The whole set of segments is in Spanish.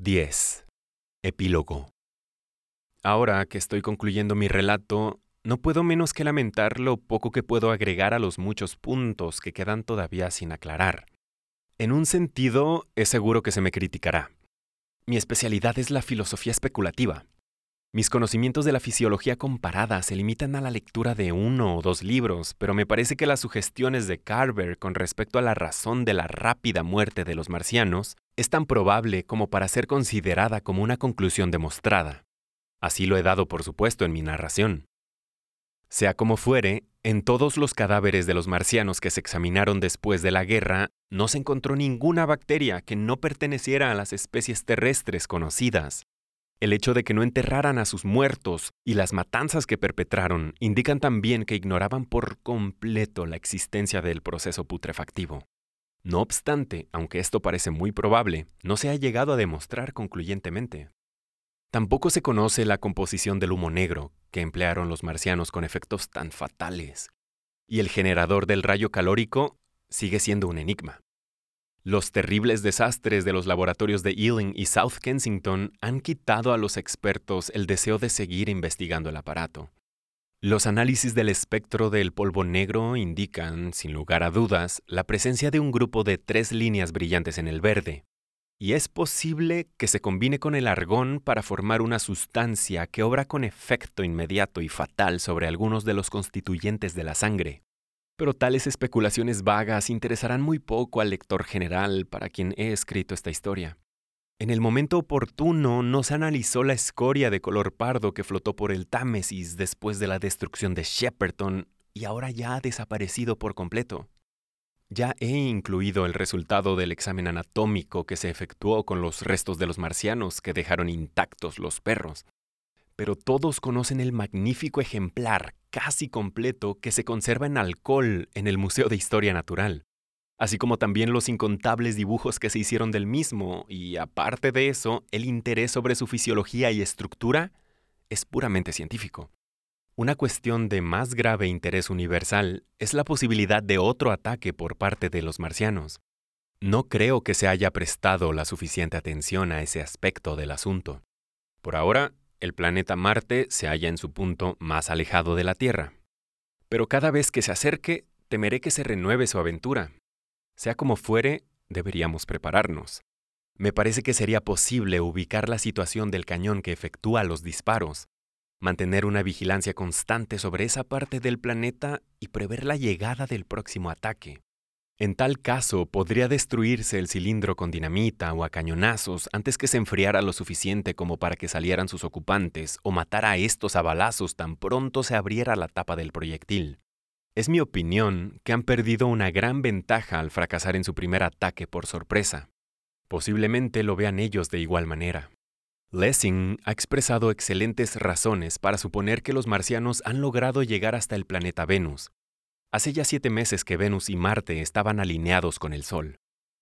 10. Epílogo. Ahora que estoy concluyendo mi relato, no puedo menos que lamentar lo poco que puedo agregar a los muchos puntos que quedan todavía sin aclarar. En un sentido, es seguro que se me criticará. Mi especialidad es la filosofía especulativa. Mis conocimientos de la fisiología comparada se limitan a la lectura de uno o dos libros, pero me parece que las sugestiones de Carver con respecto a la razón de la rápida muerte de los marcianos es tan probable como para ser considerada como una conclusión demostrada. Así lo he dado por supuesto en mi narración. Sea como fuere, en todos los cadáveres de los marcianos que se examinaron después de la guerra, no se encontró ninguna bacteria que no perteneciera a las especies terrestres conocidas. El hecho de que no enterraran a sus muertos y las matanzas que perpetraron indican también que ignoraban por completo la existencia del proceso putrefactivo. No obstante, aunque esto parece muy probable, no se ha llegado a demostrar concluyentemente. Tampoco se conoce la composición del humo negro que emplearon los marcianos con efectos tan fatales. Y el generador del rayo calórico sigue siendo un enigma. Los terribles desastres de los laboratorios de Ealing y South Kensington han quitado a los expertos el deseo de seguir investigando el aparato. Los análisis del espectro del polvo negro indican, sin lugar a dudas, la presencia de un grupo de tres líneas brillantes en el verde, y es posible que se combine con el argón para formar una sustancia que obra con efecto inmediato y fatal sobre algunos de los constituyentes de la sangre. Pero tales especulaciones vagas interesarán muy poco al lector general para quien he escrito esta historia. En el momento oportuno no se analizó la escoria de color pardo que flotó por el Támesis después de la destrucción de Shepperton y ahora ya ha desaparecido por completo. Ya he incluido el resultado del examen anatómico que se efectuó con los restos de los marcianos que dejaron intactos los perros, pero todos conocen el magnífico ejemplar casi completo que se conserva en alcohol en el Museo de Historia Natural, así como también los incontables dibujos que se hicieron del mismo, y aparte de eso, el interés sobre su fisiología y estructura es puramente científico. Una cuestión de más grave interés universal es la posibilidad de otro ataque por parte de los marcianos. No creo que se haya prestado la suficiente atención a ese aspecto del asunto. Por ahora, el planeta Marte se halla en su punto más alejado de la Tierra. Pero cada vez que se acerque, temeré que se renueve su aventura. Sea como fuere, deberíamos prepararnos. Me parece que sería posible ubicar la situación del cañón que efectúa los disparos, mantener una vigilancia constante sobre esa parte del planeta y prever la llegada del próximo ataque. En tal caso, podría destruirse el cilindro con dinamita o a cañonazos antes que se enfriara lo suficiente como para que salieran sus ocupantes o matar a estos a balazos tan pronto se abriera la tapa del proyectil. Es mi opinión que han perdido una gran ventaja al fracasar en su primer ataque por sorpresa. Posiblemente lo vean ellos de igual manera. Lessing ha expresado excelentes razones para suponer que los marcianos han logrado llegar hasta el planeta Venus, Hace ya siete meses que Venus y Marte estaban alineados con el Sol.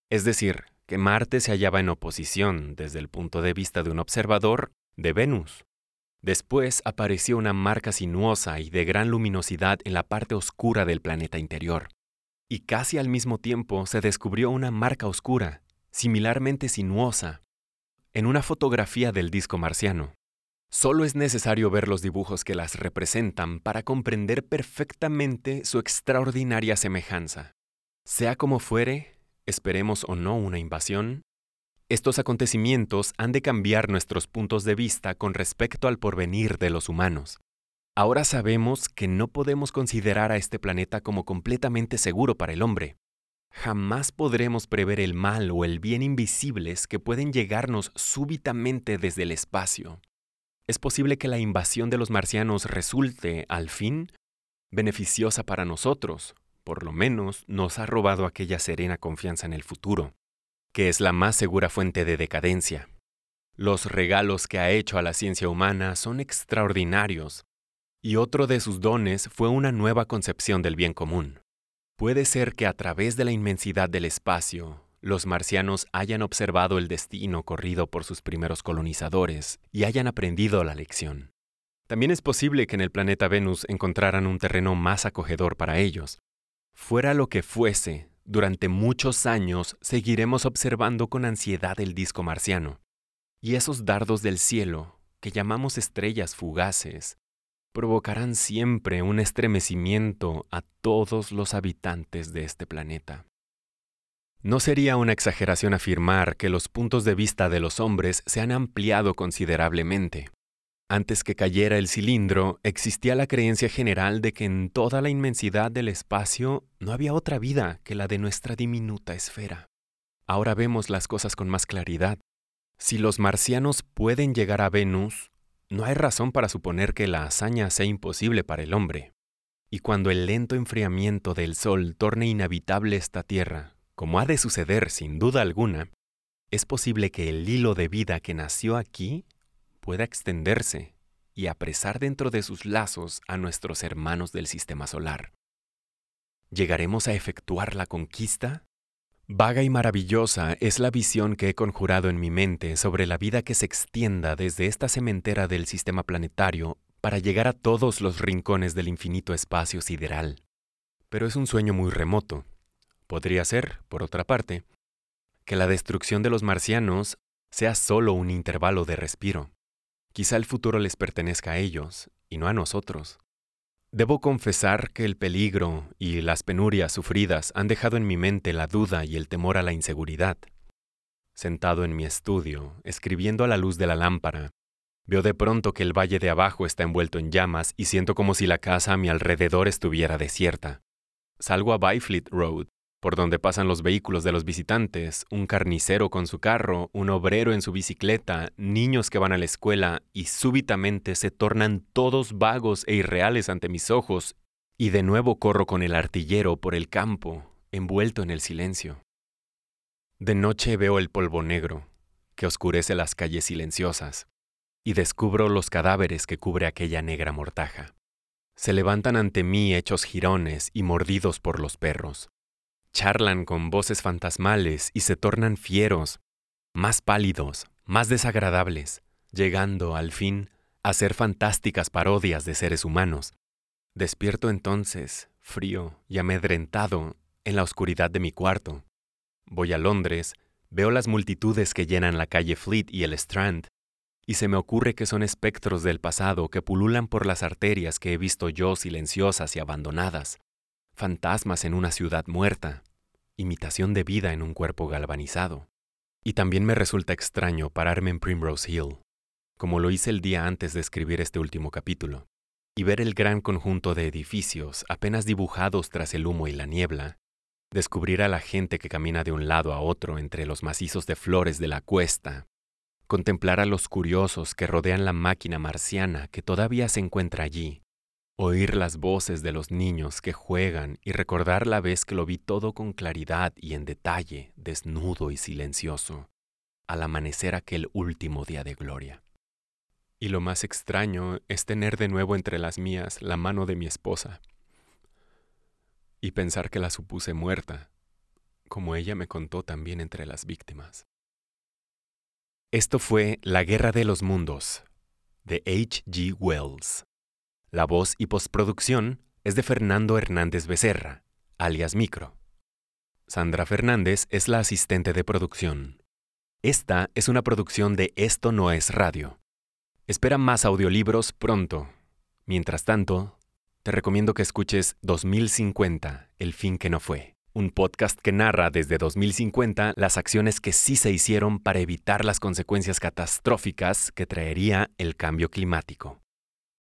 Es decir, que Marte se hallaba en oposición, desde el punto de vista de un observador, de Venus. Después apareció una marca sinuosa y de gran luminosidad en la parte oscura del planeta interior. Y casi al mismo tiempo se descubrió una marca oscura, similarmente sinuosa, en una fotografía del disco marciano. Solo es necesario ver los dibujos que las representan para comprender perfectamente su extraordinaria semejanza. Sea como fuere, esperemos o no una invasión, estos acontecimientos han de cambiar nuestros puntos de vista con respecto al porvenir de los humanos. Ahora sabemos que no podemos considerar a este planeta como completamente seguro para el hombre. Jamás podremos prever el mal o el bien invisibles que pueden llegarnos súbitamente desde el espacio es posible que la invasión de los marcianos resulte, al fin, beneficiosa para nosotros, por lo menos nos ha robado aquella serena confianza en el futuro, que es la más segura fuente de decadencia. Los regalos que ha hecho a la ciencia humana son extraordinarios, y otro de sus dones fue una nueva concepción del bien común. Puede ser que a través de la inmensidad del espacio, los marcianos hayan observado el destino corrido por sus primeros colonizadores y hayan aprendido la lección. También es posible que en el planeta Venus encontraran un terreno más acogedor para ellos. Fuera lo que fuese, durante muchos años seguiremos observando con ansiedad el disco marciano. Y esos dardos del cielo, que llamamos estrellas fugaces, provocarán siempre un estremecimiento a todos los habitantes de este planeta. No sería una exageración afirmar que los puntos de vista de los hombres se han ampliado considerablemente. Antes que cayera el cilindro, existía la creencia general de que en toda la inmensidad del espacio no había otra vida que la de nuestra diminuta esfera. Ahora vemos las cosas con más claridad. Si los marcianos pueden llegar a Venus, no hay razón para suponer que la hazaña sea imposible para el hombre. Y cuando el lento enfriamiento del Sol torne inhabitable esta Tierra, como ha de suceder sin duda alguna, es posible que el hilo de vida que nació aquí pueda extenderse y apresar dentro de sus lazos a nuestros hermanos del sistema solar. ¿Llegaremos a efectuar la conquista? Vaga y maravillosa es la visión que he conjurado en mi mente sobre la vida que se extienda desde esta cementera del sistema planetario para llegar a todos los rincones del infinito espacio sideral. Pero es un sueño muy remoto. Podría ser, por otra parte, que la destrucción de los marcianos sea solo un intervalo de respiro. Quizá el futuro les pertenezca a ellos y no a nosotros. Debo confesar que el peligro y las penurias sufridas han dejado en mi mente la duda y el temor a la inseguridad. Sentado en mi estudio, escribiendo a la luz de la lámpara, veo de pronto que el valle de abajo está envuelto en llamas y siento como si la casa a mi alrededor estuviera desierta. Salgo a Byfleet Road por donde pasan los vehículos de los visitantes, un carnicero con su carro, un obrero en su bicicleta, niños que van a la escuela, y súbitamente se tornan todos vagos e irreales ante mis ojos, y de nuevo corro con el artillero por el campo, envuelto en el silencio. De noche veo el polvo negro, que oscurece las calles silenciosas, y descubro los cadáveres que cubre aquella negra mortaja. Se levantan ante mí hechos jirones y mordidos por los perros charlan con voces fantasmales y se tornan fieros, más pálidos, más desagradables, llegando, al fin, a ser fantásticas parodias de seres humanos. Despierto entonces, frío y amedrentado, en la oscuridad de mi cuarto. Voy a Londres, veo las multitudes que llenan la calle Fleet y el Strand, y se me ocurre que son espectros del pasado que pululan por las arterias que he visto yo silenciosas y abandonadas, fantasmas en una ciudad muerta, imitación de vida en un cuerpo galvanizado. Y también me resulta extraño pararme en Primrose Hill, como lo hice el día antes de escribir este último capítulo, y ver el gran conjunto de edificios apenas dibujados tras el humo y la niebla, descubrir a la gente que camina de un lado a otro entre los macizos de flores de la cuesta, contemplar a los curiosos que rodean la máquina marciana que todavía se encuentra allí, oír las voces de los niños que juegan y recordar la vez que lo vi todo con claridad y en detalle, desnudo y silencioso, al amanecer aquel último día de gloria. Y lo más extraño es tener de nuevo entre las mías la mano de mi esposa y pensar que la supuse muerta, como ella me contó también entre las víctimas. Esto fue La Guerra de los Mundos, de H. G. Wells. La voz y postproducción es de Fernando Hernández Becerra, alias Micro. Sandra Fernández es la asistente de producción. Esta es una producción de Esto no es radio. Espera más audiolibros pronto. Mientras tanto, te recomiendo que escuches 2050, El fin que no fue, un podcast que narra desde 2050 las acciones que sí se hicieron para evitar las consecuencias catastróficas que traería el cambio climático.